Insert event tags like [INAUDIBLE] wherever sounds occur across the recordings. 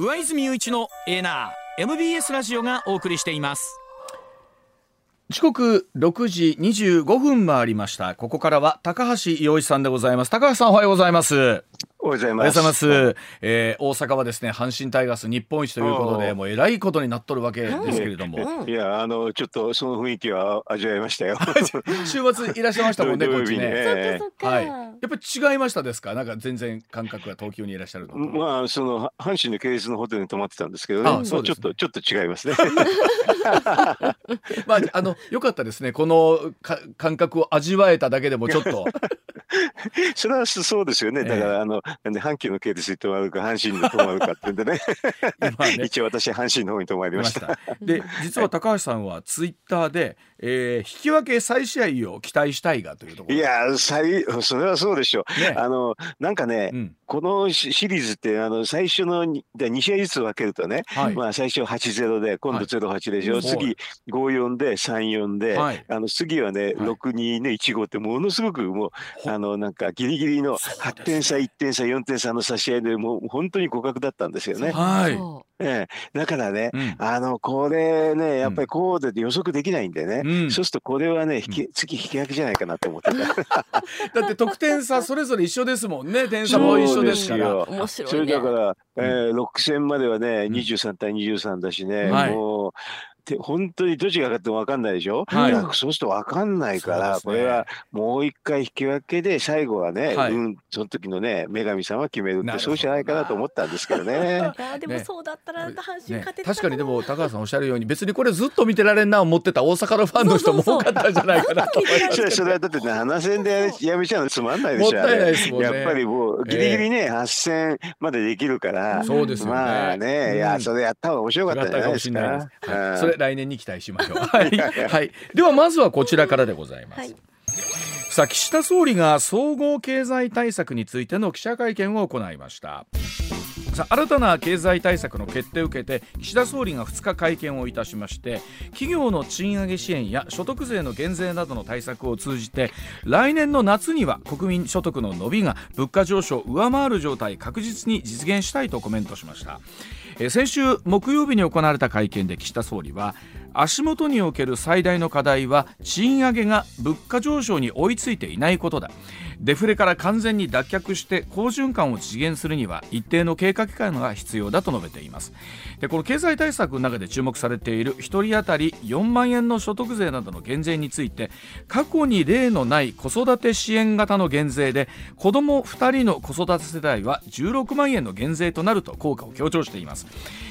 上泉雄一のエナー MBS ラジオがお送りしています。時刻6時25分回りました。ここからは高橋洋一さんでございます。高橋さんおはようございます。おはようございます。ます。えー、大阪はですね、阪神タイガース日本一ということで、もうえらいことになっとるわけですけれども。いや、あの、ちょっとその雰囲気は味わいましたよ。[LAUGHS] 週末いらっしゃいましたもんね、[LAUGHS] こっちね。はい。やっぱり違いましたですか？なんか全然感覚が東京にいらっしゃるのまあ、その阪神の系列のホテルに泊まってたんですけどね。あそう、ね、ちょっとちょっと違いますね。[LAUGHS] まあ、あの、良かったですね。このか感覚を味わえただけでもちょっと。それはそうですよね。だから、あの、阪急の系列に泊まるか、阪神に泊まるかってんでね。[LAUGHS] ね。一応私、阪神の方に泊まりました。で、実は高橋さんはツイッターで、えー、引き分け再試合を期待したいがというところ。いや、最、それはそうでしょう。ね、あの、なんかね、うん、このシリーズって、あの、最初の2試合ずつ分けるとね、はい、まあ、最初8-0で、今度0-8でしょ、はい、次5-4で3-4で、はい、あの、次はね、6-2ね、1-5って、ものすごくもう、あの、なんか、ギリギリの8点差、1点差、4点差の差し合いで、もう本当に互角だったんですよね。はい。ええ、だからね、うん、あの、これね、やっぱりこうで予測できないんでね、うん、そうするとこれはね、引き、次引き分けじゃないかなと思ってた。[LAUGHS] だって得点差それぞれ一緒ですもんね、点差も一緒ですから。面白い、ね、それだから、えー、6戦まではね、23対23だしね、はい、もう、って本当にどっちが勝っても分かんないでしょ、はい、そうすると分かんないから、ね、これはもう一回引き分けで最後はね、はい、うん、その時のね女神さんは決めるってそうじゃないかなと思ったんですけどね。[LAUGHS] でもそうだったら阪神勝て、ね、確かにでも高橋さんおっしゃるように別にこれずっと見てられんな思ってた大阪のファンの人も多かったんじゃないかなと思いますそれはだって7戦でやめちゃうのつまんないでしょもったいないですもんね。やっぱりもうギリギリね、えー、8戦までできるから、そうですよね。まあね、いやそれやった方が面白かったんじゃないですか。それ来年に期待しましょう。はい、[LAUGHS] はい、ではまずはこちらからでございます。はいさあ岸田総理が総合経済対策についての記者会見を行いましたさあ新たな経済対策の決定を受けて岸田総理が2日会見をいたしまして企業の賃上げ支援や所得税の減税などの対策を通じて来年の夏には国民所得の伸びが物価上昇を上回る状態確実に実現したいとコメントしました。先週木曜日に行われた会見で岸田総理は足元における最大の課題は賃上げが物価上昇に追いついていないことだ。デフレから完全に脱却して好循環を実現するには一定の経過期間が必要だと述べています。でこの経済対策の中で注目されている1人当たり4万円の所得税などの減税について過去に例のない子育て支援型の減税で子ども2人の子育て世代は16万円の減税となると効果を強調しています。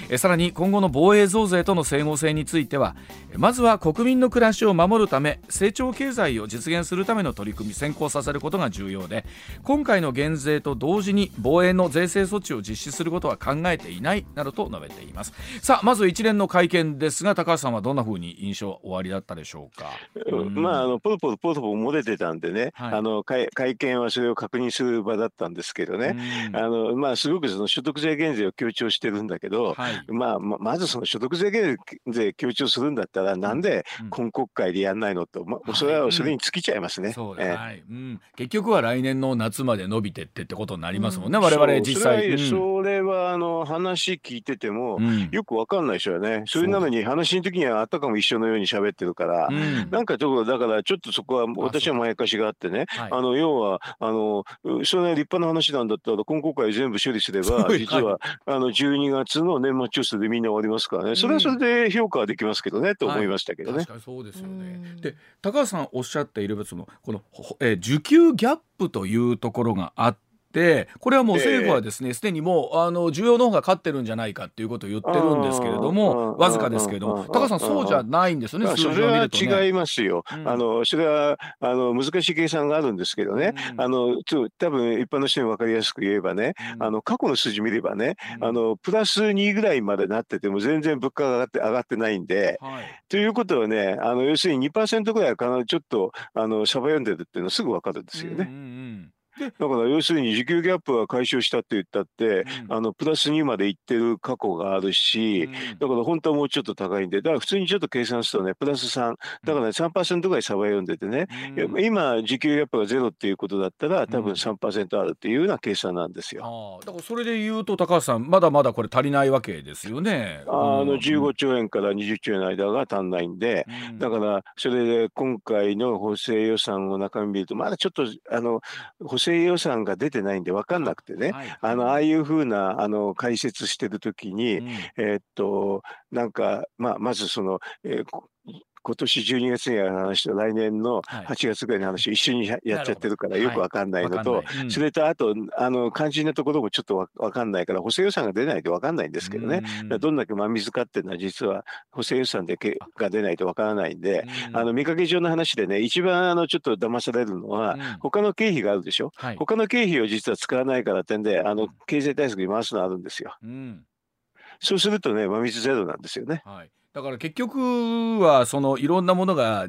えさらに今後の防衛増税との整合性についてはまずは国民の暮らしを守るため成長経済を実現するための取り組み先行させることが重要で。今回の減税と同時に防衛の税制措置を実施することは考えていないなどと述べています。さあまず一連の会見ですが高橋さんはどんなふうに印象おありだったでしょうか、うん、まああのポロポロポロポロ漏れてたんでね、はい、あの会会見はそれを確認する場だったんですけどね、あのまあすごくその所得税減税を強調してるんだけど、はい、まあままずその所得税減税強調するんだったらなんで今国会でやんないのと、まあ、それはそれに尽きちゃいますね。はい。うん、結局は来年の夏まで伸びてってってことになりますもんね、うん、我々実際。それはあの話聞いてても、よくわかんないですよね。それなのに話の時にはあったかも一緒のように喋ってるから、なんかちょっとだからちょっとそこは私はまやかしがあってね、あの要はあのそれ立派な話なんだったら今国会全部処理すれば [LAUGHS] 実は、あの12月の年末調査でみんな終わりますからね、それはそれで評価はできますけどね、と思いましたけどね。確かにそうですよね。で高橋さんおっしゃっているそのこの、えー、受給ギャップというところがあってこれはもう政府はですねすで、にもうあの需要の方が勝ってるんじゃないかっていうことを言ってるんですけれどもわずかですけれども高橋さんそうじゃないんですよね数字を見ると、ね、それは違いますよ、うん、あのそれはあの難しい計算があるんですけどね、うん、あのちょ多分一般の人に分かりやすく言えばね、うん、あの過去の数字見ればね、あのプラス2ぐらいまでなってても全然物価が上がって上がってないんで、はい、ということはねあの要するに2%ぐらいは必ずちょっとあのサバ読んでるっていうのはすぐ分かるんですよね。うんうんうんだから要するに需給ギャップは解消したって言ったって、うん、あのプラス2までいってる過去があるし、うん、だから本当はもうちょっと高いんでだから普通にちょっと計算するとねプラス3だからね3%ぐらい差は読んでてね、うん、今需給ギャップがゼロっていうことだったら多分3%あるっていうような計算なんですよ。だからそれで言うと高橋さんまだまだこれ足りないわけですよね。あの15兆円から20兆円の間が足んないんで、だからそれで今回の補正予算の中身見るとまだちょっとあの補正正予算が出てないんで分かんなくてね、はい、あのああいうふうなあの解説してる時に、うん、えー、っとなんか、まあ、まずその、えー今年12月にやる話と来年の8月ぐらいの話を一緒にやっちゃってるからよくわかんないのと、はい。うん、それとあとあの肝心なところもちょっとわかんないから補正予算が出ないとわかんないんですけどね、どんだけ真水かっていうのは実は補正予算でけが出ないとわからないんで、あの見かけ上の話でね一番あのちょっと騙されるのは、うん、他の経費があるでしょ、はい、他の経費を実は使わないからってんであの経済対策に回すのあるんですよ。うん。そうするとね、真水ゼロなんですよね。はいだから結局はそのいろんなものが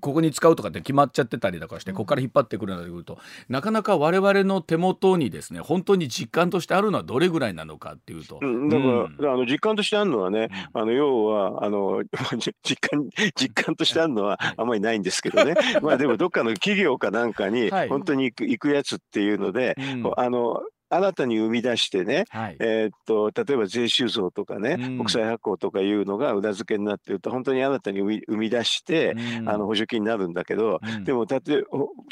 ここに使うとかって決まっちゃってたりとかしてここから引っ張ってくるなというとなかなか我々の手元にですね本当に実感としてあるのはどれぐらいなのかっていうと、うん、だから、うん、あの実感としてあるのはね、うん、あの要はあの [LAUGHS] 実感実感としてあるのはあんまりないんですけどね。[LAUGHS] まあでもどっかの企業かなんかに本当に行く,、行くやつっていうので、あの新たに生み出してね、はい、えー、っと例えば税収増とかね、うん、国債発行とかいうのが裏付けになってると本当に新たに生み出して、うん、あの補助金になるんだけど、うん、でも例え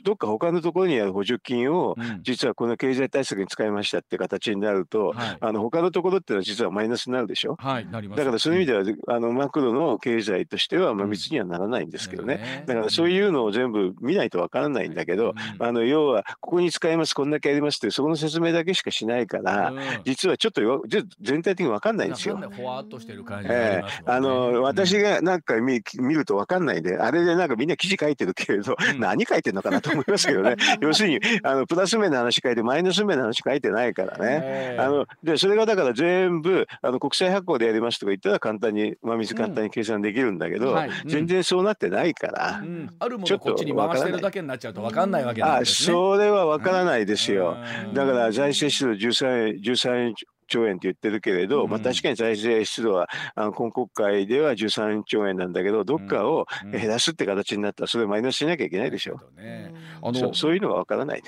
どっか他のところにある補助金を、実はこの経済対策に使いましたって形になると、はい、あの他のところっていうのは実はマイナスになるでしょ、はい、だからそういう意味では、あのマクロの経済としてはまあ密にはならないんですけどね、だからそういうのを全部見ないとわからないんだけど、あの要はここに使いますこんだけやりますってそこの説明だけしかしないから、うん、実はちょっと全体的に分かんないんですよ。ほわっとしてる感じ、ね、えー、あの私がなんか見見ると分かんないであれでなんかみんな記事書いてるけれど、うん、何書いてるのかなと思いますけどね。[LAUGHS] 要するにあのプラス面の話書いてマイナス面の話書いてないからね。えー、あのでそれがだから全部あの国際発行でやりますとか言ったら簡単に真水簡単に計算できるんだけど、うん。はい、全然そうなってないから、あるものこっちに回してるだけになっちゃうと分かんないわけなんですね。あそれは分からないですよ。だから財政出動13 13兆円って言ってるけれど、うん、まあ、確かに財政出動はあの今国会では13兆円なんだけどどっかを減らすって形になったらそれをマイナスしなきゃいけないでしょ。う、ね、あのそういうのは分からない。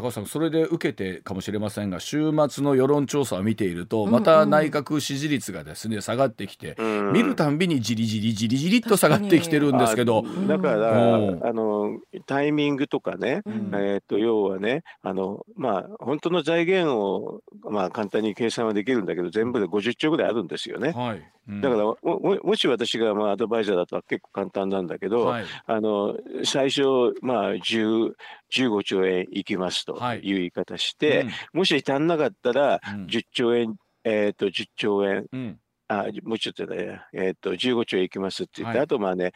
高橋さんそれで受けてかもしれませんが週末の世論調査を見ているとまた内閣支持率がですね下がってきて、見るたんびにじりじりじりじりっと下がってきてるんですけど。だから、あのタイミングとかね、えっと要はねあのまあ本当の財源をまあ簡単に計算はできるんだけど全部で50兆ぐらいあるんですよね。はい。だからももし私がまあアドバイザーだと結構簡単なんだけど、はい、あの最初まあ10 15兆円いきますとい。う言い方して、はいうん、もし足んなかったら10兆円、うん、えっ、ー、と10兆円、うんあもうちょっとね、えー、っと15兆いきますって言って、はい、あとまあね、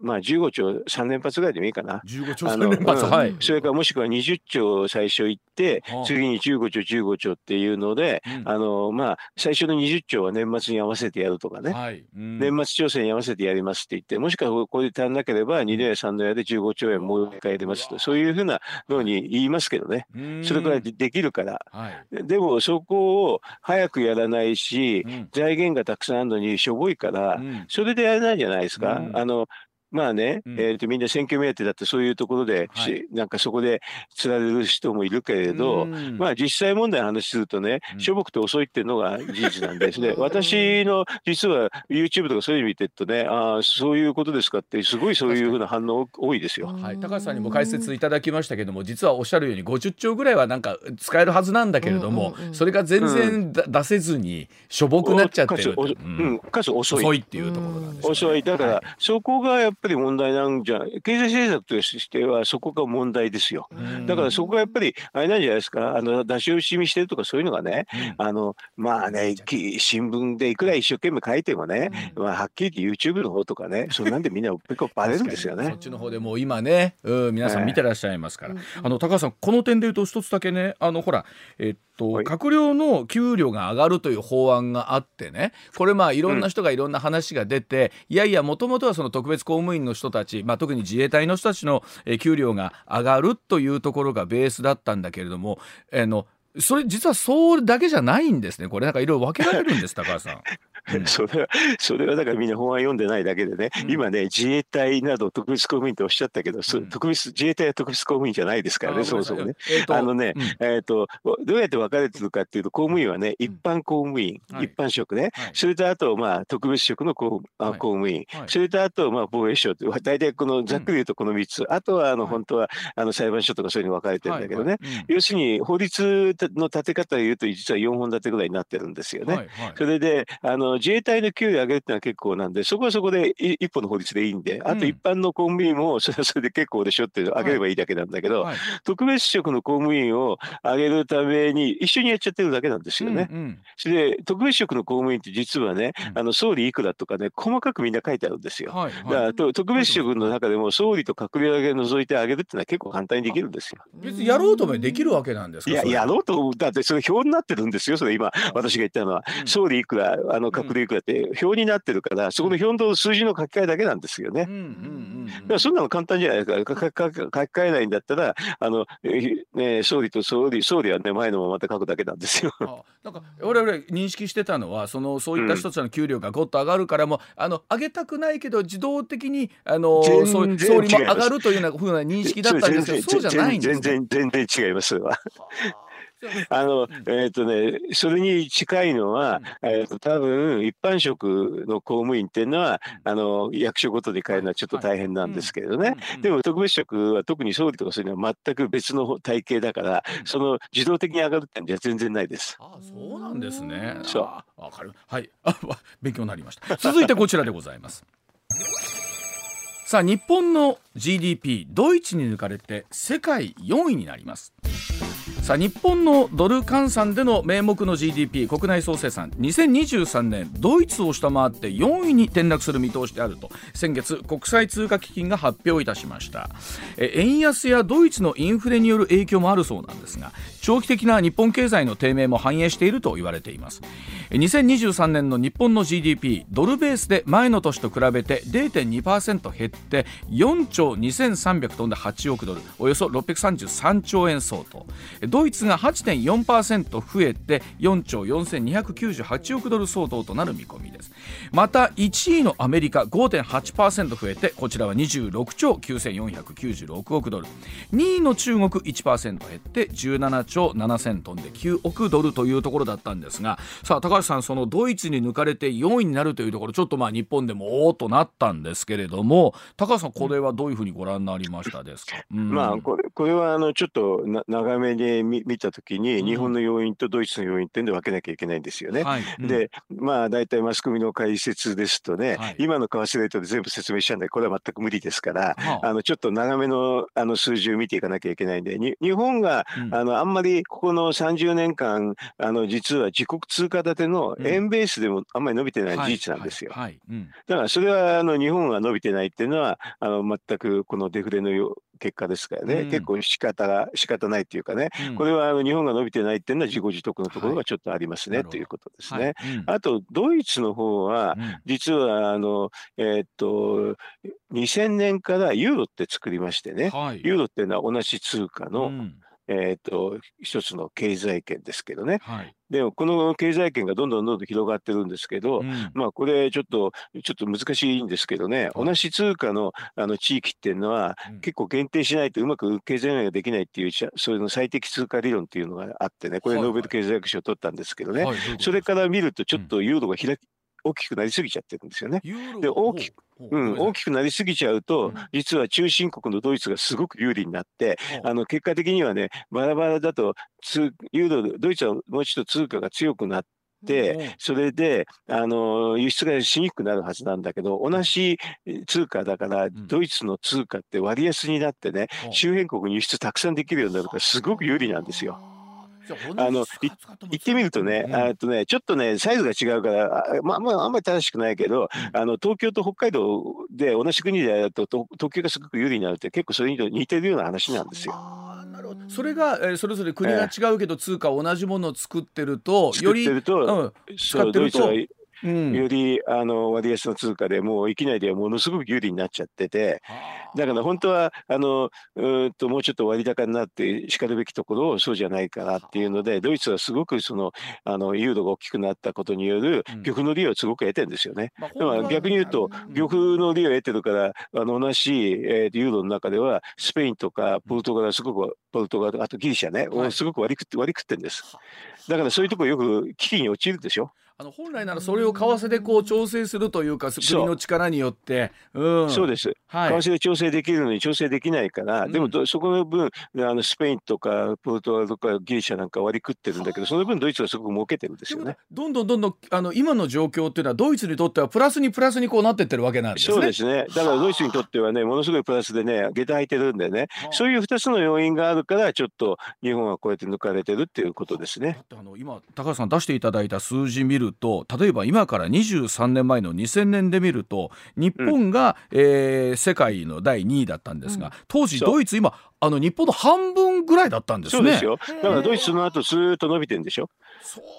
まあ、15兆3連発ぐらいでもいいかな。15兆3連発、はい、それからもしくは20兆最初行って、次に15兆、15兆っていうので、うん、あのまあ、最初の20兆は年末に合わせてやるとかね、はい。うん、年末調整に合わせてやりますって言って、もしくはこれで足んなければ2年や3年やで15兆円もう一回やりますと、そういうふうなのに言いますけどね、それくらいできるから、はい、でもそこを早くやらないし、財源がたくさんあるのにしょぼいから、それでやれないじゃないですか。あのまあね、うん、えー、とみんな選挙目当てだってそういうところで、はい、なんかそこでつられる人もいるけれど、まあ実際問題の話するとね、しょぼくて遅いっていうのが事実なんで [LAUGHS] すね。私の実は YouTube とかそういうの見てるとね、ああ、そういうことですかって、すごいそういうふうな反応多いですよ。はい、高橋さんにも解説いただきましたけども、実はおっしゃるように50兆ぐらいはなんか使えるはずなんだけれども、それが全然出せずにしょぼくなっちゃってる。うん、かつ遅い。遅いっていうところなんです、ね、遅い。だから、そこがやっぱり問題なんじゃ経済政策としてはそこが問題ですよ。だからそこがやっぱりあれなんじゃないですか？あの出し惜しみしてるとかそういうのがね、うん、あのまあね新聞でいくら一生懸命書いてもね、まあ、はっきり言って YouTube の方とかねそんなんでみんな結構バレるんですよね。そっちの方でもう今ね、うん、皆さん見てらっしゃいますから、えー、あの高橋さんこの点で言うと一つだけねあのほらえっと、閣僚の給料が上がるという法案があってねこれまあいろんな人がいろんな話が出て、うん、いやいやもともとはその特別公務務員の人たち、まあ、特に自衛隊の人たちの給料が上がるというところがベースだったんだけれども、えのそれ実はそうだけじゃないんですねこれなんかいろいろ分けられるんです高橋さん。[LAUGHS] それは、それはだからみんな法案読んでないだけでね、うん、今ね、自衛隊など特別公務員とおっしゃったけど、うん、特別、自衛隊は特別公務員じゃないですからね、そもそもね。えー、あのね、うん、えっ、ー、と、どうやって分かれてるかっていうと、公務員はね、一般公務員、一般職ね、はい、それとあと、まあ、特別職の公,、あ公務員、はい、それとあと、まあ、防衛省って、大体この、ざっくり言うとこの3つ、あとは、あの、本当は、あの、裁判所とかそういうの分かれてるんだけどね、要するに、法律の立て方で言うと、実は4本立てぐらいになってるんですよね。それで、あの、自衛隊の給上げるっていうのは結構なんで、そこはそこで一歩の法律でいいんで、あと一般の公務員もそれはそれで結構でしょって上げればいいだけなんだけど、はい。はい、特別職の公務員を上げるために一緒にやっちゃってるだけなんですよね。うんうん、で、特別職の公務員って実はね、あの総理いくらとかね、細かくみんな書いてあるんですよ。はいはい、だから特別職の中でも総理と閣僚だけ除いてあげるっていうのは結構簡単にできるんですよ。別にやろうともできるわけなんですかいや、やろうと、だってそれ表になってるんですよ、それ今、私が言ったのは。うん、総理いくら、あの閣僚いくらって表になってるから、そこの表の数字の書き換えだけなんですよね。だからそんなの簡単じゃないですか。書き換えないんだったら、あの、ね、総理と総理、総理はね、前のままで書くだけなんですよ。なんか、我々認識してたのは、その、そういった人たちの給料がごっと上がるからも、うん、あの、上げたくないけど、自動的に、あの、総理も上がるというようなふうな認識だったんですけど、そうじゃないんです全然、全然違います。あの、えっ、ー、とね、それに近いのは、えっ、ー、と、多分、一般職の公務員っていうのは、あの、役所ごとで変えるのはちょっと大変なんですけれどね。でも、特別職は特に総理とかそういうのは全く別の体系だから、その自動的に上がるってんじゃ全然ないです。あそうなんですね。そう。わかる。はい。あ、[LAUGHS] 勉強になりました。続いてこちらでございます。さあ日本の GDP ドイツに抜かれて世界4位になりますさあ日本のドル換算での名目の GDP 国内総生産。2023年ドイツを下回って4位に転落する見通しであると。先月国際通貨基金が発表いたしました。え円安やドイツのインフレによる影響もあるそうなんですが長期的な日本経済の低迷も反映していると言われています。2023年の日本の GDP ドルベースで前の年と比べて0.2%減って4兆2300飛んで8億ドルおよそ633兆円相当。ドイツが8.4%増えて4兆4298億ドル相当となる見込みです。また1位のアメリカ5.8%増えてこちらは26兆9496億ドル。2位の中国1%減って17兆7000トンで9億ドルというところだったんですがさあ高橋さんそのドイツに抜かれて4位になるというところちょっとまあ日本でもおおとなったんですけれども高橋さんこれはどういうふうにご覧になりましたですか、うん、まあこれこれはあのちょっとな長めで見見たときに日本の要因とドイツの要因ってんで分けなきゃいけないんですよね。はい。うん、でまあ大体マスコミの解説ですとね、はい、今の為替レートで全部説明しちゃうんでこれは全く無理ですから、はあ、あのちょっと長めのあの数字を見ていかなきゃいけないんで日本が、うん、あのあんまりここの30年間あの実は自国通貨建ての円ベースでもあんまり伸びてない事実なんですよ。だからそれはあの日本が伸びてないっていうのはあの全くこのデフレの結果ですからね、うん、結構仕方が仕方ないっていうかね、うん、これはあの日本が伸びてないっていうのは自己自得のところがちょっとありますね、はい、ということですね。はい。うん、あとドイツの方は、実はあのえー、っと2000年からユーロって作りましてね、はい、ユーロっていうのは同じ通貨の、えっ、と、一つの経済圏ですけどね。はい、でも、この経済圏がどんどんどんどん広がってるんですけど、うん、まあ、これちょっと、ちょっと難しいんですけどね、はい、同じ通貨のあの地域っていうのは、うん、結構限定しないとうまく経済ができないっていう、それの最適通貨理論っていうのがあってね、これノーベル経済学賞を取ったんですけどね、はいはい、それから見るとちょっとユーロが開き、大きくなりすぎちゃってるんですよね。で大きくうん、大きくなりすぎちゃうと、実は中心国のドイツがすごく有利になって、あの結果的にはね、バラバラだとユーロ、ドイツはもう一度通貨が強くなって、それであの輸出がしにくくなるはずなんだけど同じ通貨だからドイツの通貨って割安になってね、周辺国に輸出たくさんできるようになるからすごく有利なんですよ。あの行ってみるとね、うん、とねちょっとねサイズが違うからまあまああんまり正しくないけど、うん、あの東京と北海道で同じ国でやると東京がすごく有利になるって結構それに似てるような話なんですよ。それが、えー、それぞれ国が違うけど、通貨同じものを作ってると、より、うん、使ってるとうん、よりあの割安の通貨でもう域内ではものすごく有利になっちゃってて、だから本当はあのうんともうちょっと割高になってしかるべきところをそうじゃないかなっていうので、ドイツはすごくそのあのユーロが大きくなったことによる玉の利をすごく得てるんですよね。だから逆に言うと、玉の利を得てるから、あの同じ、えー、ユーロの中ではスペインとかポルトガルはすごくポルトガルあとギリシャね、はい、すごく割り食って割り食ってんです。だからそういうところよく危機に陥るでしょ。あの本来ならそれを為替でこう調整するというか国の力によって、うん、そうです、はい、為替で調整できるのに調整できないから、うん、でもそこの分あのスペインとかポルトガルとかギリシャなんか割り食ってるんだけどその分ドイツはすごく儲けてるんですよね。どんどんどんどんあの今の状況っていうのはドイツにとってはプラスにプラスにこうなってってるわけなんですね。そうですね。だからドイツにとってはねものすごいプラスでね下駄履いてるんでね。そういう2つの要因があるからちょっと日本はこうやって抜かれてるっていうことですね。あ。の今高橋さん出していただいた数字見ると例えば今から23年前の2000年で見ると日本が、うん、えー、世界の第2位だったんですが、うん、当時ドイツ今あの日本の半分ぐらいだったんですね。そうですよ。だからドイツの後ずっと伸びてるんでしょ？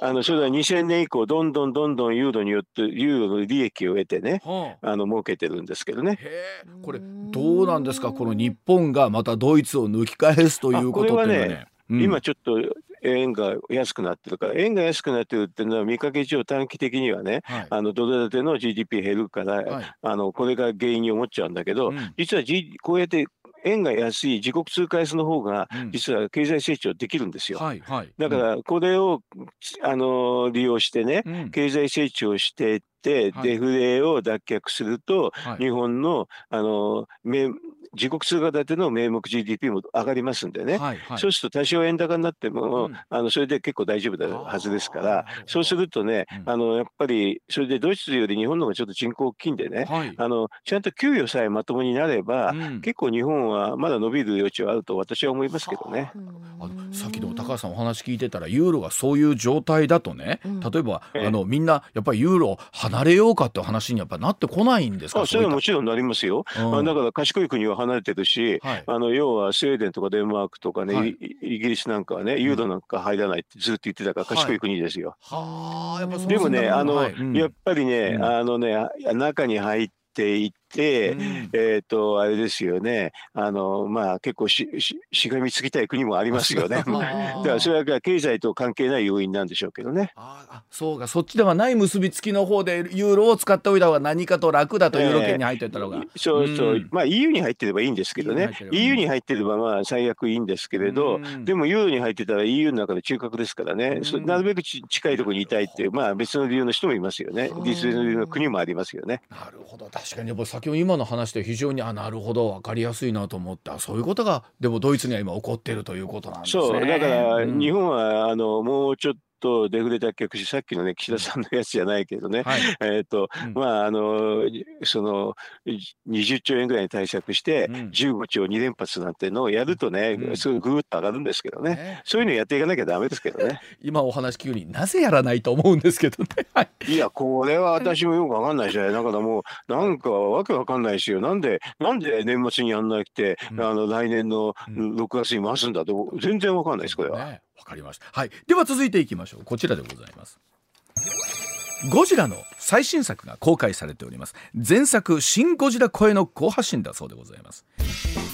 あのそれは2000年以降どんどんどんどんユーロによってユーロの利益を得てね、はあ、あの儲けてるんですけどね。これどうなんですか？この日本がまたドイツを抜き返すということっていうのはね。ねうん、今ちょっと円が安くなってるから、円が安くなってるっていうのは、見かけ上、短期的にはね、はい、あのドル建ての GDP 減るから、はい、あのこれが原因に思っちゃうんだけど、うん、実は、G、こうやって円が安い自国通貨安の方が、実は経済成長できるんですよ。はいはい、だから、これを、あの利用してね、経済成長して、デフレを脱却すると、日本のあの自国通貨建ての名目 GDP も上がりますんでね、はいはい、そうすると多少円高になっても、うん、あのそれで結構大丈夫なはずですから、そうするとね、うん、あのやっぱりそれでドイツより日本の方がちょっと人口大きいんでね、はい、あのちゃんと給与さえまともになれば、うん、結構日本はまだ伸びる余地はあると私は思いますけどね。あのさっきの高橋さんお話聞いてたらユーロがそういう状態だとね、例えば、あのみんなやっぱりユーロ離れようかって話にやっぱなってこないんですか？あそれはもちろんなりますよ。だから賢い国は離れてるし、はい、あの要はスウェーデンとかデンマークとかね、はい、イギリスなんかはねユーロなんか入らないってずっと言ってたから賢い国ですよ。はい、でもねあの、やっぱりね、あのね中に入っていって、うん、えっ、ー、とあれですよね。あのまあ結構しししがみつきたい国もありますよね。[LAUGHS] [LAUGHS] だからそれは経済と関係ない要因なんでしょうけどね。あそうか。そっちではない結びつきの方でユーロを使っておいた方が何かと楽だとユーロ圏に入ってたのが、えー、そうそう、うん、まあ EU に入ってればいいんですけどね。EU に入ってればまあ最悪いいんですけれど、うん、でもユーロに入ってたら EU の中で中核ですからね、うん、なるべく近いところにいたいっていうまあ別の理由の人もいますよね。実の理由の国もありますよね。なるほど。確かに。先ほど今の話で非常にあなるほど分かりやすいなと思ったそういうことがでもドイツには今起こっているということなんですね。そうだから日本は、あのもうちょっとデフレ脱却しさっきのね岸田さんのやつじゃないけどね、はい、えっ、と、うん、まああのその20兆円ぐらいに対策して15兆2連発なんてのをやるとね、うん、すぐぐーっと上がるんですけどね、ね、そういうのやっていかなきゃダメですけどね。今お話聞くになぜやらないと思うんですけどね。い。やこれは私もよくわかんないしねだからもうなんかわけわかんないしよ。なんでなんで年末にやんなくて、うん、あの来年の6月に回すんだと全然わかんないですこれは。ねわかりました。はい。では続いていきましょう。こちらでございます。ゴジラの最新作が公開されております。前作「シン・ゴジラ」声の好発進だそうでございます、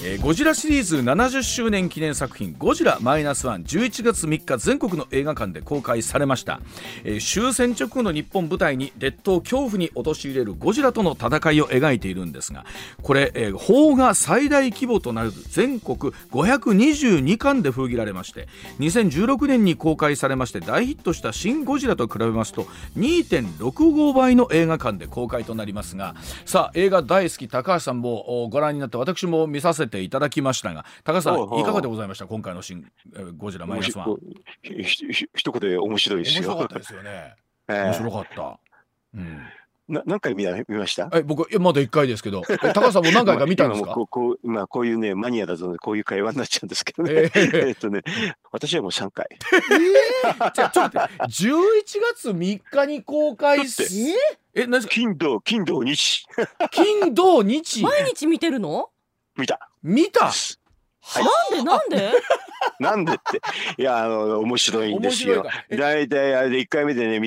えー、ゴジラシリーズ70周年記念作品「ゴジラマイナワ1 1月3日全国の映画館で公開されました、えー、終戦直後の日本舞台に列島恐怖に陥れるゴジラとの戦いを描いているんですがこれ、えー、邦画最大規模となる全国522巻で封切られまして2016年に公開されまして大ヒットした「シン・ゴジラ」と比べますと2.65倍倍の映画館で公開となりますがさあ映画大好き高橋さんもご覧になって私も見させていただきましたが高橋さんいかがでございました？今回の新ゴジラマイナスワン。一言で面白いですよ。面白かったですよね。[LAUGHS] え。面白かった。うんな何回見見ました？え僕まだ1回ですけど。高橋さんも何回か見たんですか？こうこう今こういうねマニアだとこういう会話になっちゃうんですけどね、えー、[LAUGHS] えっとね私はもう3回。えー、じゃあちょっと待って。11月3日に公開すえ何金土金土日。金土日。毎日見てるの？見た。見た、はい、なんでなんで？[LAUGHS] なんでって。いやあの面白いんですよ。大体あれで1回目でね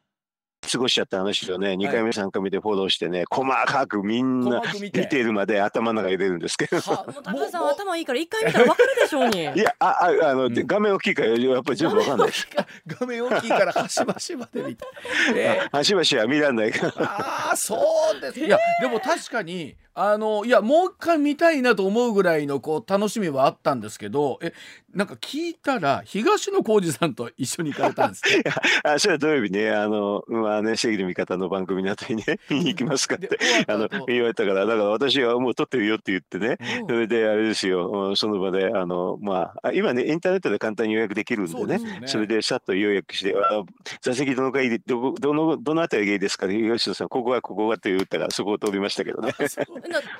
過ごしちゃった話をね、2回目、3回目でフォローしてね、細かくみんな見ているまで頭の中入れるんですけど。高橋さん頭いいから1回見たら分かるでしょうに。[LAUGHS] いや、あ、あ、あの、うん、画面大きいからやっぱり全部分かんないです。[LAUGHS] 画面大きいから端々まで見た。[LAUGHS] えー、端々は見らんないから。ああ、そうです。いや、でも確かに、あのいやもう一回見たいなと思うぐらいのこう楽しみはあったんですけどえなんか聞いたら東野幸治さんと一緒に行かれたんです [LAUGHS] あそれは土曜日ねあのまあね正義の味方の番組の後にね見に行きますかってあの言われたからだから私はもう撮ってるよって言ってね、うん、それであれですよその場であのまあ今ねインターネットで簡単に予約できるんでね、ね、それでさっと予約してあ座席どの回どどのどのあたりがいいですか東野さんここはここはって言ったらそこを通りましたけどね。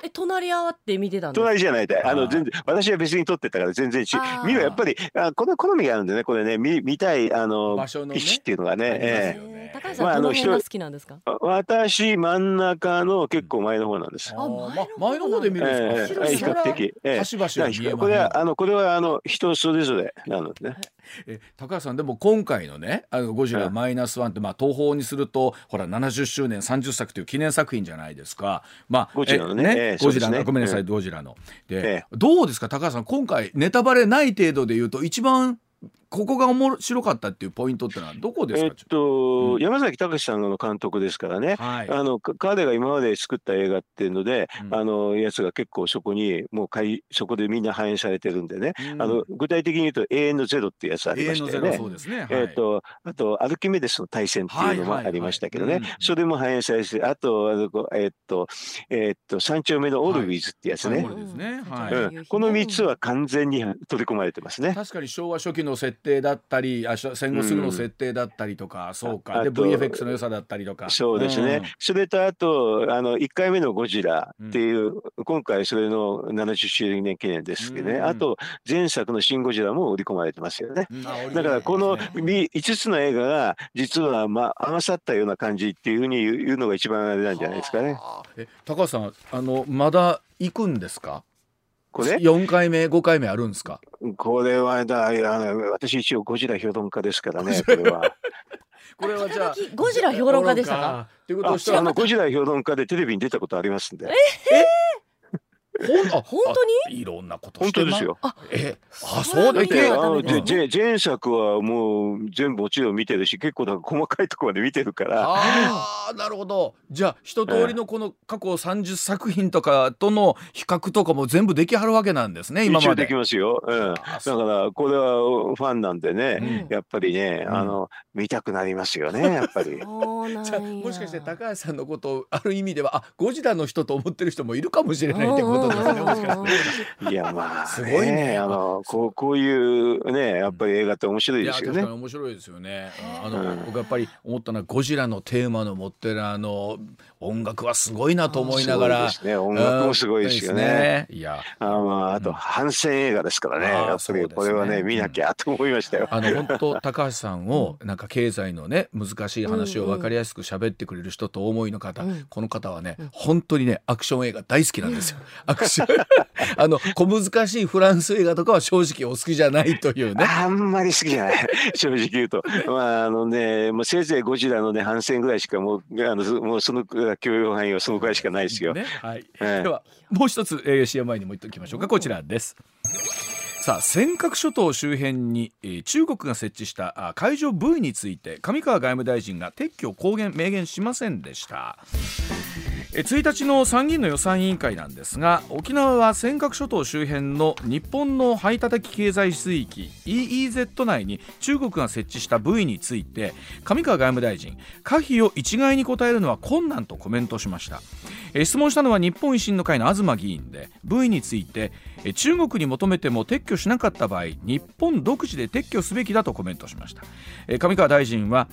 え隣り合わって見てたん隣じゃないであの全然私は別に撮ってたから全然ち見るやっぱりあこれ好みがあるんでねこれね見見たいあの場所の、ね、位置っていうのがね。ええ。高橋さん、まあ、どの辺が好きなんですか、私真ん中の結構前の方なんです。あ前の方で見るんですか、えー、比較的。えー、これはあのこれはあの人それぞれなのでね。え高橋さんでも今回のね「あのゴジラマイナスワンってまあ東宝にするとほら70周年30作という記念作品じゃないですか。まあ、ゴジラのね、ね、ゴジラの、ね、ごめんなさい、ゴジラの。で、どうですか高橋さん今回ネタバレない程度で言うと一番ここが面白かったっていうポイントってのはどこですか？えっと、うん、山崎隆さんの監督ですからね。はい、あの彼が今まで作った映画っていうので、うん、あのやつが結構そこにもうかいそこでみんな反映されてるんでね。うん、あの具体的に言うと永遠のゼロっていうやつありましたよね。ねはい、えっとあとアルキメデスの対戦っていうのもありましたけどね。それも反映されて、あとあのえっとえっと三丁目のオルウィズってやつね。はい、この三つは完全に取り込まれてますね。確かに昭和初期の設定だったりあ戦後すぐの設定だったりとか、うん、そうか。で VFX の良さだったりとか。そうですね、うん、それとあとあの1回目の「ゴジラ」っていう、うん、今回それの70周年記念ですけどね、あと前作の「シン・ゴジラ」も売り込まれてますよね、だからこの5つの映画が実はまあ合わさったような感じっていうふうに言うのが一番あれなんじゃないですかね。え高橋さんあのまだ行くんですか？これ？4回目5回目あるんですか？これはだあの私一応ゴジラ評論家ですからねこれは。[LAUGHS] これはじゃあゴジラ評論家でしたか？ということはあのゴジラ評論家でテレビに出たことありますんで。えー本当に？いろんなこと本当ですよ。あ、え、あ、そうだけあの前前作はもう全部もちろん見てるし、結構細かいところまで見てるから。ああ、なるほど。じゃあ一通りのこの過去30作品とかとの比較とかも全部できはるわけなんですね。今まで。できますよ。うん。だからこれはファンなんでね、やっぱりね、あの見たくなりますよね、[LAUGHS] やっぱり。じゃもしかして高橋さんのことをある意味では、あ、ゴジラの人と思ってる人もいるかもしれないってことですね。もしかして。いやまあ、すごいね。あのこうこういうねやっぱり映画って面白いですよね。面白いですよね。あの、僕やっぱり思ったのはゴジラのテーマの持ってるあの音楽はすごいなと思いながら。ね。音楽もすごいですよね。いや、あまああと反戦映画ですからね。やっぱりこれはね見なきゃと思いましたよ。あの本当高橋さんをなんか経済のね難しい話を分かりやすく喋ってくれる人と思いの方、この方はね本当にねアクション映画大好きなんですよ。アクション [LAUGHS] あの小難しいフランス映画とかは正直お好きじゃないというね。あんまり好きじゃない [LAUGHS] 正直言うと。まああのねもうせいぜいゴジラのね反戦ぐらいしかもうあのもうその許容範囲はそのぐらいしかないですよ。ね、はい。えー、ではもう一つ、えー、CM 前にも言っておきましょうかこちらです。さあ尖閣諸島周辺に、えー、中国が設置した海上部位について上川外務大臣が撤去を公言明言しませんでした1日の参議院の予算委員会なんですが沖縄は尖閣諸島周辺の日本の排他的経済水域 EEZ 内に中国が設置した部位について上川外務大臣可否を一概に答えるのは困難とコメントしました。質問したのは日本維新の会の東議員で部位について中国に求めても撤去しなかった場合日本独自で撤去すべきだとコメントしました。上川大臣は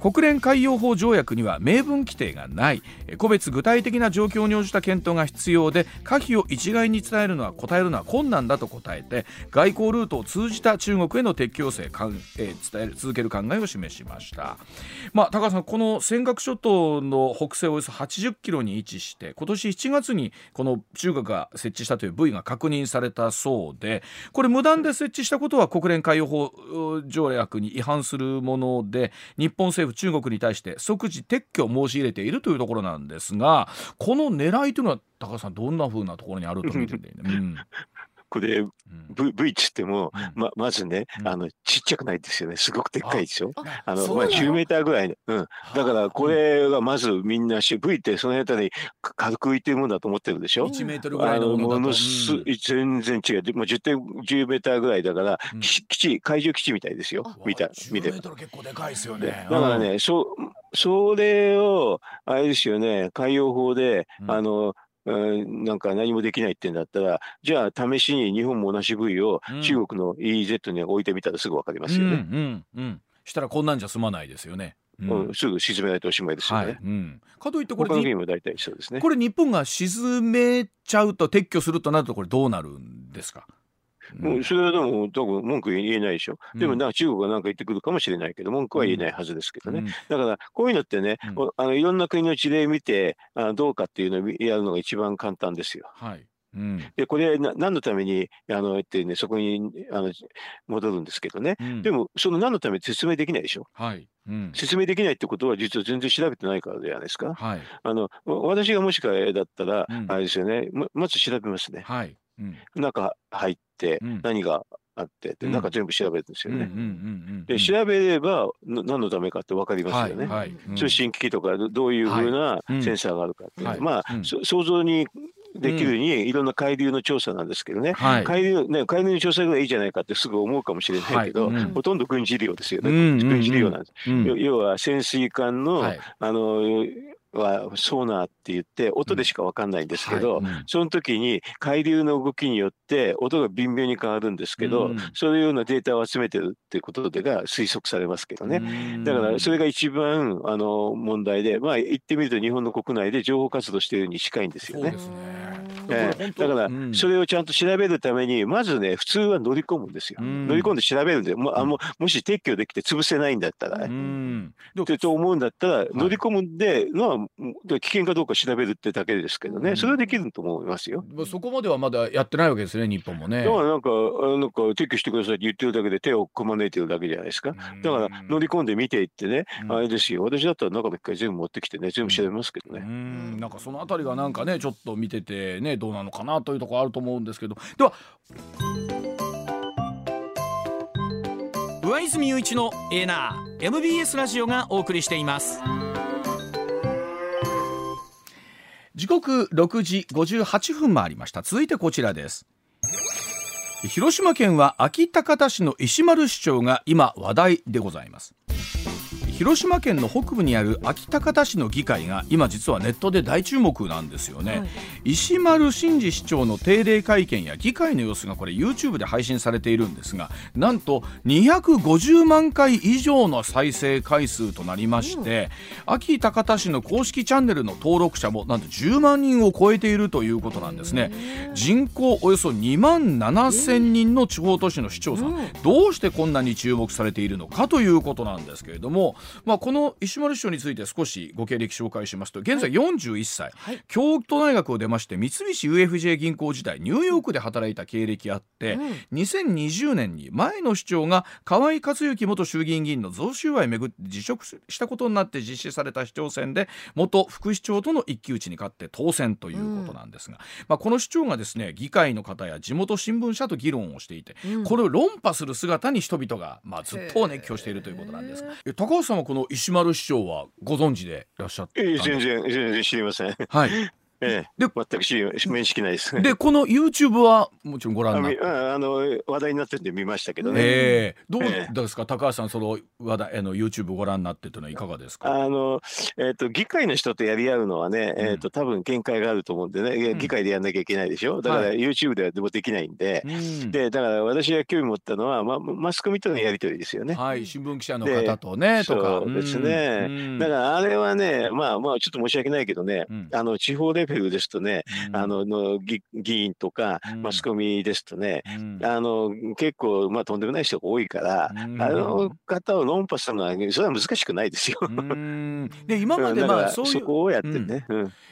国連海洋法条約には明文規定がない。個別具体的な状況に応じた検討が必要で可否を一概に伝えるのは答えるのは困難だと答えて外交ルートを通じた中国への撤去要請かん、え、伝え続ける考えを示しました、まあ、高橋さんこの尖閣諸島の北西およそ80キロに位置して今年7月にこの中国が設置したという部位が確認されたそうでこれ無断で設置したことは国連海洋法条約に違反するもので日本政府中国に対して即時撤去を申し入れているというところなんですがこの狙いというのは高橋さんどんなふうなところにあると見てて、ね、うん。これ、うん、v, v っつっても、うん、ままずね、あのちっちゃくないですよね。すごくでっかいでしょあの、まあ、10メーターぐらい、うん、だからこれがまずみんな V ってその辺り軽く浮いてるもんだと思ってるでしょ？1メートルぐらいのものす、うん、全然違う。もう 10, 点10メーターぐらいだから、うん、基地海上基地みたいですよ。見た見て10メートル結構でかいですよね。だからね、そうそれをあれですよね海洋法で、あのなんか何もできないってんだったら、じゃあ試しに日本も同じ部位を中国の EEZ に置いてみたらすぐ分かりますよね。うんうんうん、したらこんなんじゃ済まないですよね。うん、すぐ沈めないとおしまいですよね。はいうん、かといってこれ他のゲーム大体そうですね。これ日本が沈めちゃうと撤去するとなるとこれどうなるんですか？もうそれはでも、多分文句言えないでしょ。でも、なんか中国が何か言ってくるかもしれないけど、文句は言えないはずですけどね。だから、こういうのってね、あのいろんな国の事例見てあどうかっていうのをやるのが一番簡単ですよ。はい。うん、でこれな何のためにあのってねそこにあの戻るんですけどね、うん、でもその何のために説明できないでしょ、はい。うん、説明できないってことは実は全然調べてないからじゃないですか、はい、あの私がもしかだったら、あれですよね。ままず調べますね、はい。うん、中入って何があってで中全部調べるんですよね。で調べれば何のためかって分かりますよね。通信機器とかどういうふうなセンサーがあるかって、はい、まあ、想像にできるにいろんな海流の調査なんですけどね、はい、海流ね海流の調査ぐらいいいじゃないかってすぐ思うかもしれないけど、ほとんど軍事利用ですよね、軍事利用なんです、うん、要は潜水艦の、はい、あのはソーナーって言って音でしか分かんないんですけど、うんはい。うん、その時に海流の動きによって音が微妙に変わるんですけど、うん、そういうようなデータを集めてるっていうことでが推測されますけどね、だからそれが一番あの問題でまあ言ってみると日本の国内で情報活動しているに近いんですよね。えー、だからそれをちゃんと調べるためにまずね普通は乗り込むんですよ。乗り込んで調べるんでもあももし撤去できて潰せないんだったら、ね、と思うんだったら乗り込むんでのは危険かどうか調べるってだけですけどね、うん、それはできると思いますよ。そこまではまだやってないわけですね、日本もね。だからなんか、なんか撤去してくださいって言ってるだけで手をこまねいてるだけじゃないですか。だから乗り込んで見ていってね、あれですよ、私だったら中の一回全部持ってきてね、全部調べますけどね。うん。なんかそのあたりがなんかね、ちょっと見ててね、どうなのかなというところあると思うんですけど。では上泉雄一のエナー MBS ラジオがお送りしています。時刻6時58分回りました続いてこちらです広島県は安芸高田市の石丸市長が今話題でございます広島県の北部にある安芸高田市の議会が今実はネットで大注目なんですよね、はい、石丸真二市長の定例会見や議会の様子がこれ YouTube で配信されているんですがなんと250万回以上の再生回数となりまして、うん、安芸高田市の公式チャンネルの登録者もなんと10万人を超えているということなんですね。人口およそ2万7千人の地方都市の市長さん、うん、どうしてこんなに注目されているのかということなんですけれどもまあ、この石丸師匠について少しご経歴紹介しますと現在41歳、はい、京都大学を出まして三菱 UFJ 銀行時代ニューヨークで働いた経歴あって、うん、2020年に前の市長が河合克行元衆議院議員の贈収賄をめぐって辞職したことになって実施された市長選で元副市長との一騎打ちに勝って当選ということなんですが、うん、まあ、この市長がですね議会の方や地元新聞社と議論をしていて、うん、これを論破する姿に人々が、まあ、ずっと熱狂しているということなんです高橋さんはこの石丸市長はご存知でいらっしゃって全然全然知りません。はいええ、で全く知り面識ないです。でこの YouTube はもちろんご覧になってあの話題になってるんで見ましたけどね。えー、どうですか、えー、高橋さんその話題あの YouTube ご覧になってというのはいかがですか？あのえっ、ー、と議会の人とやり合うのはね、うん、えっ、と多分見解があると思うんでね、うん、議会でやんなきゃいけないでしょ？だから YouTube ではでもできないんで、はい、でだから私が興味持ったのはまマスコミとのやり取りですよね。はい新聞記者の方とねとか。そうですね。だからあれはねまあまあちょっと申し訳ないけどね、あの地方レベルですとね。あのの議員とかマスコミですとね、あの結構、まあ、とんでもない人が多いから、あの方を論破するのはそれは難しくないですよ。で今までまあそういうそこをやってね、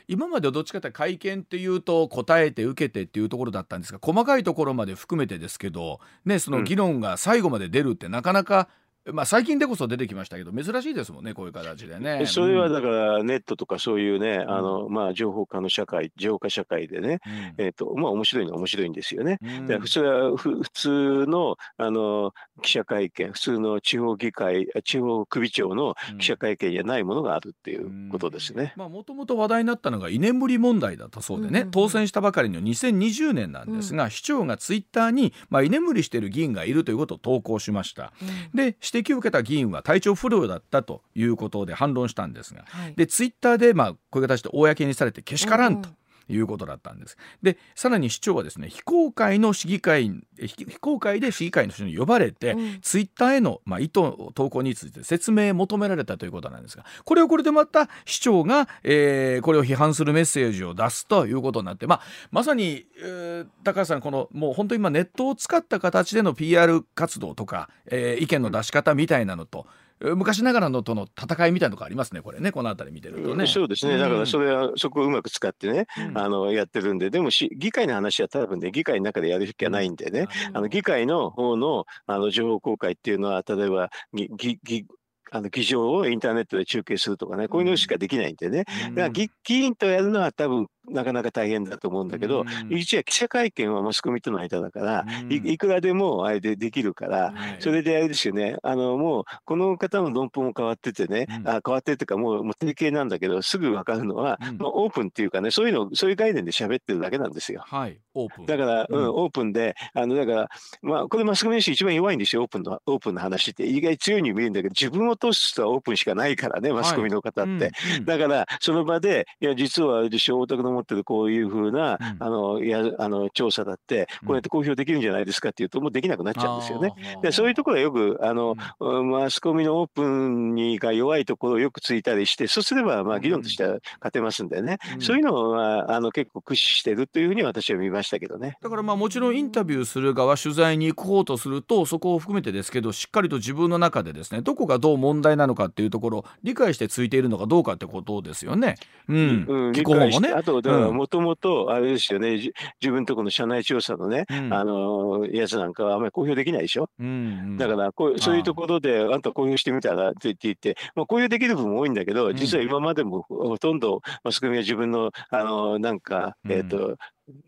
今までどっちかというと会見っていうと答えて受けてっていうところだったんですが細かいところまで含めてですけど、ね、その議論が最後まで出るってなかなかまあ最近でこそ出てきましたけど珍しいですもんねこういう形でね。それはだからネットとかそういうね、うん、あのまあ情報化の社会情報化社会でね、うん、えっ、ー、とまあ面白いのは面白いんですよね。うん、普通は普通のあの記者会見普通の地方議会地方首長の記者会見じゃないものがあるっていうことですね。まあもともと話題になったのが居眠り問題だったそうでね、当選したばかりの2020年なんですが、市長がツイッターにまあ居眠りしている議員がいるということを投稿しました。で指摘を受けた議員は体調不良だったということで反論したんですが、はい、でツイッターでまあこういう形で公にされてけしからんと。いうことだったんです。でさらに市長はですね非公開の市議会非公開で市議会の人に呼ばれて、うん、ツイッターへの、まあ、意図投稿について説明求められたということなんですがこれをこれでまた市長が、えー、これを批判するメッセージを出すということになって、まあ、まさに、えー、高橋さんこのもう本当に今ネットを使った形での PR 活動とか、えー、意見の出し方みたいなのと、昔ながらのとの戦いみたいなとこありますねこれね。この辺り見てるとね。そうですね、だからそれはそこをうまく使ってね、うん、あのやってるんで。でもし議会の話は多分ね議会の中でやる気はないんでね、うん、あの議会の方のあの情報公開っていうのは例えば議議あの議場をインターネットで中継するとかねこういうのしかできないんでね、だから議員とやるのは多分なかなか大変だと思うんだけど、うん、一応記者会見はマスコミとの間だから、うん、いくらでもあれでできるから、はい、それであれですよね。あのもうこの方の論法も変わっててね、うん、あ変わってっていうかもうもう定型なんだけどすぐ分かるのは、まあ、オープンっていうかねそういうのそういう概念で喋ってるだけなんですよ。はい、オープン。だから、うん。オープンであのだからまあこれマスコミの人一番弱いんですよオープンのオープンの話って。意外強いに見えるんだけど自分を通す人はオープンしかないからねマスコミの方って。はい、だからその場でいや実はあれでしょ大の持ってるこういうふうな、うん、あのやあの調査だってこうやって公表できるんじゃないですかっていうともうできなくなっちゃうんですよね。でそういうところはよくあの、うん、マスコミのオープンにが弱いところをよくついたりしてそうすればまあ議論としては勝てますんでね、うん、そういうのはあの結構駆使してるというふうに私は見ましたけどね。だからまあもちろんインタビューする側取材に行こうとするとそこを含めてですけどしっかりと自分の中でですねどこがどう問題なのかっていうところを理解してついているのかどうかってことですよね。うん、うん、理解して、ね、あともともとあれですよね自分とこの社内調査のね、うん、あのやつなんかはあんまり公表できないでしょ、うんうん、だからこうそういうところであんた公表してみたらって言って、まあ、公表できる部分も多いんだけど実は今までもほとんどマスコミは自分のあのなんか、えっ、ー、と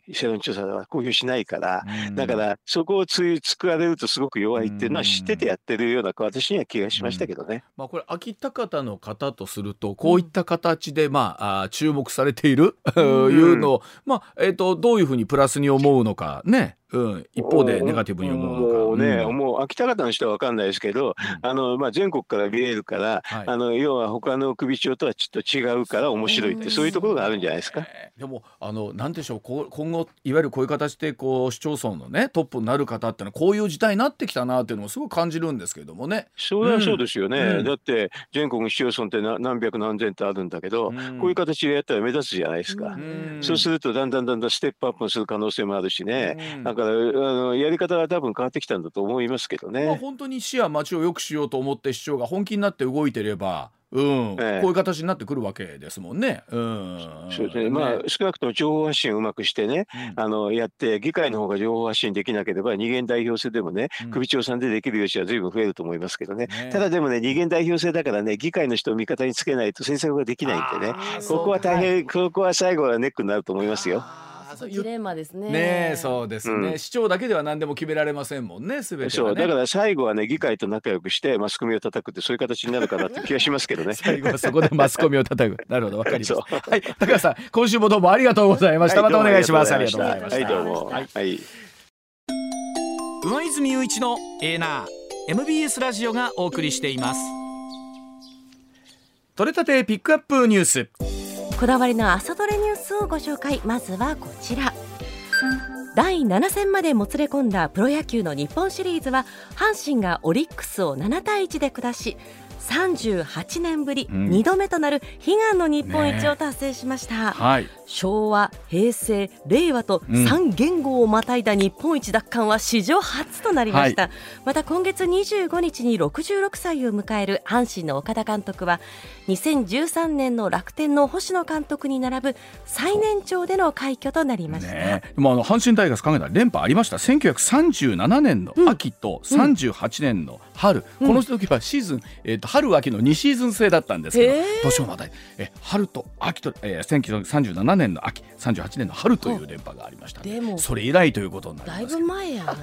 世論調査は公表しないから、うん、だからそこをつ作られるとすごく弱いっていうのは知っててやってるような私には気がしましたけどね。まあ、これ秋田方の方とするとこういった形で、まあ、あ注目されている、[LAUGHS] いうのを、まあえーと、どういうふうにプラスに思うのかね。うん、一方でネガティブに思うのか。ね、うん、もう秋田方の人は分かんないですけど、うん、あのまあ、全国から見えるから、はい、あの要は他の首長とはちょっと違うから面白いって、そういうところがあるんじゃないですか？でもあのなんでしょう今後いわゆるこういう形でこう市町村のねトップになる方ってのはこういう時代になってきたなっていうのもすごく感じるんですけれどもね。それはそうですよね、うん、だって全国市町村って何百何千ってあるんだけど、うん、こういう形でやったら目立つじゃないですか、うん、そうするとだんだんだんだんステップアップする可能性もあるしね、だかからあのやり方が多分変わってきたんだと思いますけどね。まあ、本当に市や町を良くしようと思って市長が本気になって動いてればうん、ええ、こういう形になってくるわけですもんね。うん、そうですね。まあ少なくとも情報発信をうまくしてね、うん、あのやって議会の方が情報発信できなければ二元代表制でもね、うん、首長さんでできる余地は随分増えると思いますけどね。ねただでもね二元代表制だからね議会の人を味方につけないと政策ができないんでね、ここは大変、ここは最後はネックになると思いますよ。ジレンマですね。ねそうですね、うん、市長だけでは何でも決められませんもんね、すべて、ね、そうだから最後はね議会と仲良くしてマスコミを叩くってそういう形になるかなって気がしますけどね。[LAUGHS] 最後はそこでマスコミを叩く。[LAUGHS] なるほどわかります。はい高橋さん今週もどうもありがとうございました。はい、またお願いします。ありがとうございました。はいどうも。はい。はい、上泉雄一のエーナー MBS ラジオがお送りしています。取れたてピックアップニュース。こだわりの朝どれニュースをご紹介。まずはこちら。第7戦までもつれ込んだプロ野球の日本シリーズは阪神がオリックスを7対1で下し38年ぶり2度目となる悲願の日本一を達成しました、ねはい、昭和平成令和と3言語をまたいだ日本一奪還は史上初となりました、はい、また今月25日に66歳を迎える阪神の岡田監督は2013年の楽天の星野監督に並ぶ最年長での快挙となりました、ね、まあ、あの阪神タイガース考えたら連覇ありました。1937年の秋と38年の春、うん、この時はシーズン、えーと、春秋の2シーズン制だったんですけど年をまたえ春と秋と、えー、1937年の秋38年の春という連覇がありましたでもそれ以来ということになりますだいぶ前やな。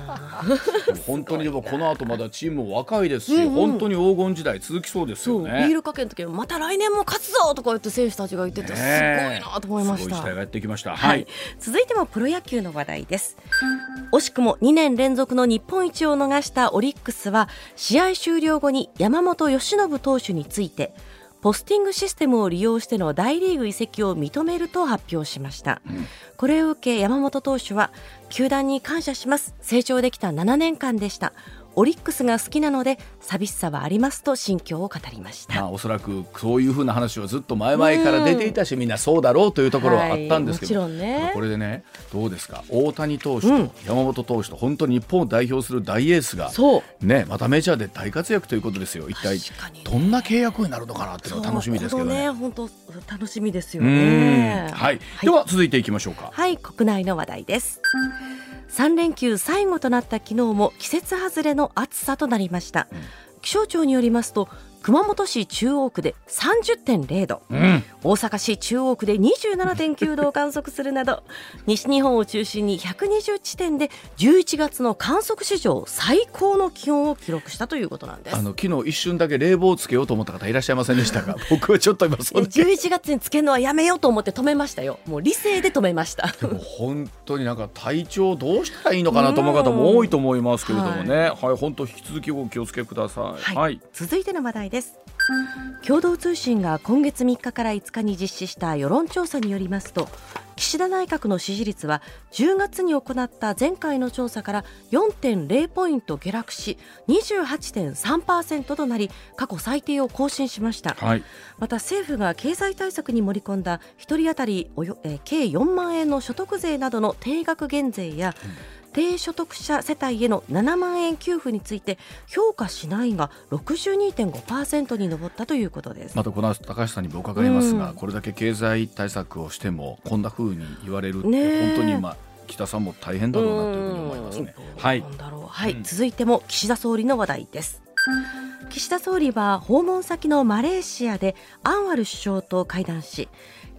本当にでもこの後まだチームも若いですし、うんうん、本当に黄金時代続きそうですよね。ビールかけの時もまた来年も勝つぞとか言って選手たちが言っててすごいなと思いました、すごい時代がやってきました、はい、続いてもプロ野球の話題です。惜しくも2年連続の日本一を逃したオリックスは試合終了後に山本由伸投手についてポスティングシステムを利用しての大リーグ移籍を認めると発表しました、うん、これを受け山本投手は球団に感謝します成長できた7年間でしたオリックスが好きなので寂しさはありますと心境を語りました、まあ、おそらくそういうふうな話はずっと前々から出ていたし、みんなそうだろうというところはあったんですけど、はい、ね、これでねどうですか？大谷投手と山本投手と本当に日本を代表する大エースが、ね、またメジャーで大活躍ということですよ。一体どんな契約になるのかなっていうのは楽しみですけどね。本当楽しみですよね、はい、では続いていきましょうか。はい国内の話題です3連休最後となった昨日も季節外れの暑さとなりました、うん、気象庁によりますと熊本市中央区で30.0度、うん、大阪市中央区で27.9度を観測するなど [LAUGHS] 西日本を中心に120地点で11月の観測史上最高の気温を記録したということなんです。あの昨日一瞬だけ冷房をつけようと思った方いらっしゃいませんでしたが [LAUGHS] 僕はちょっと今そん11月につけるのはやめようと思って止めましたよ。もう理性で止めました。[LAUGHS] でも本当になんか体調どうしたらいいのかなと思う方も多いと思いますけれどもね、はい、はい、本当引き続きお気をつけください、はい、はい、続いての話題です。共同通信が今月3日から5日に実施した世論調査によりますと岸田内閣の支持率は10月に行った前回の調査から4.0ポイント下落し28.3%となり過去最低を更新しました、はい、また政府が経済対策に盛り込んだ1人当たりおよ、え計4万円の所得税などの定額減税や、うん低所得者世帯への7万円給付について評価しないが62.5%に上ったということです。またこの後高橋さんにも伺いますが、うん、これだけ経済対策をしてもこんなふうに言われるって本当に今北さんも大変だろうなというふうに思いますね。はい、はい、続いても岸田総理の話題です。岸田総理は訪問先のマレーシアでアンワル首相と会談し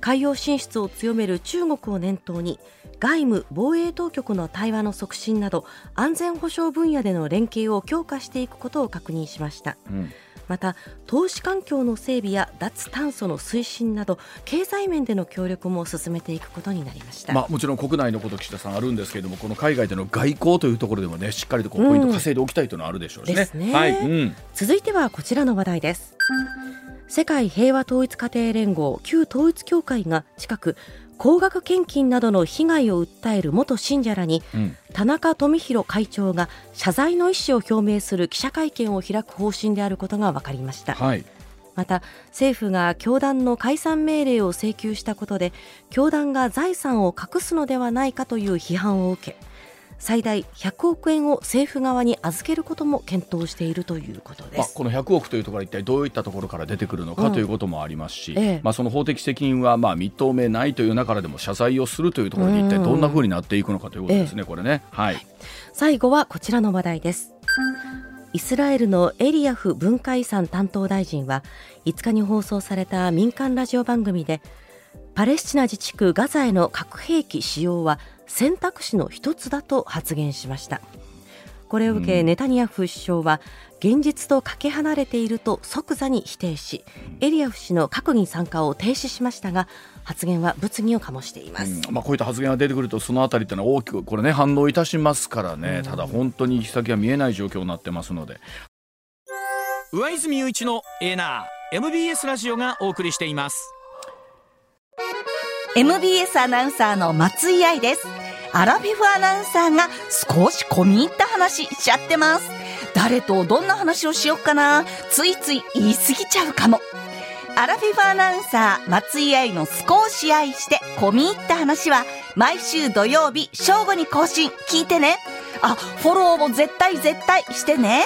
海洋進出を強める中国を念頭に外務・防衛当局の対話の促進など安全保障分野での連携を強化していくことを確認しました。うんまた投資環境の整備や脱炭素の推進など経済面での協力も進めていくことになりました、まあ、もちろん国内のこと岸田さんあるんですけれどもこの海外での外交というところでもねしっかりとこうポイント稼いでおきたいというのはあるでしょうしね。ねはいうん、続いてはこちらの話題です。世界平和統一家庭連合旧統一協会が近く高額献金などの被害を訴える元信者らに、うん、田中富弘会長が謝罪の意思を表明する記者会見を開く方針であることが分かりました。はいまた政府が教団の解散命令を請求したことで教団が財産を隠すのではないかという批判を受け最大100億円を政府側に預けることも検討しているということです、まあ、この100億というところは一体どういったところから出てくるのかということもありますし、うんええ、まあ、その法的責任はまあ認めないという中でも謝罪をするというところで一体どんなふうになっていくのかということですね、え、これね、はい、最後はこちらの話題です。イスラエルのエリアフ文化遺産担当大臣は5日に放送された民間ラジオ番組でパレスチナ自治区ガザへの核兵器使用は選択肢の一つだと発言しました。これを受け、ネタニヤフ首相は現実とかけ離れていると即座に否定しエリアフ氏の閣議参加を停止しましたが発言は物議を醸しています、うん、まあ、こういった発言が出てくるとそのあたりってのは大きくこれね反応いたしますからね、うん、ただ本当に行き先が見えない状況になってますので。上泉雄一のエー。ナー MBS ラジオがお送りしています。MBS アナウンサーの松井愛ですアラフィフアナウンサーが少し込み入った話しちゃってます。誰とどんな話をしよっかな。ついつい言い過ぎちゃうかも。アラフィフアナウンサー松井愛の少し愛して込み入った話は毎週土曜日正午に更新。聞いてね。あフォローも絶対絶対してね。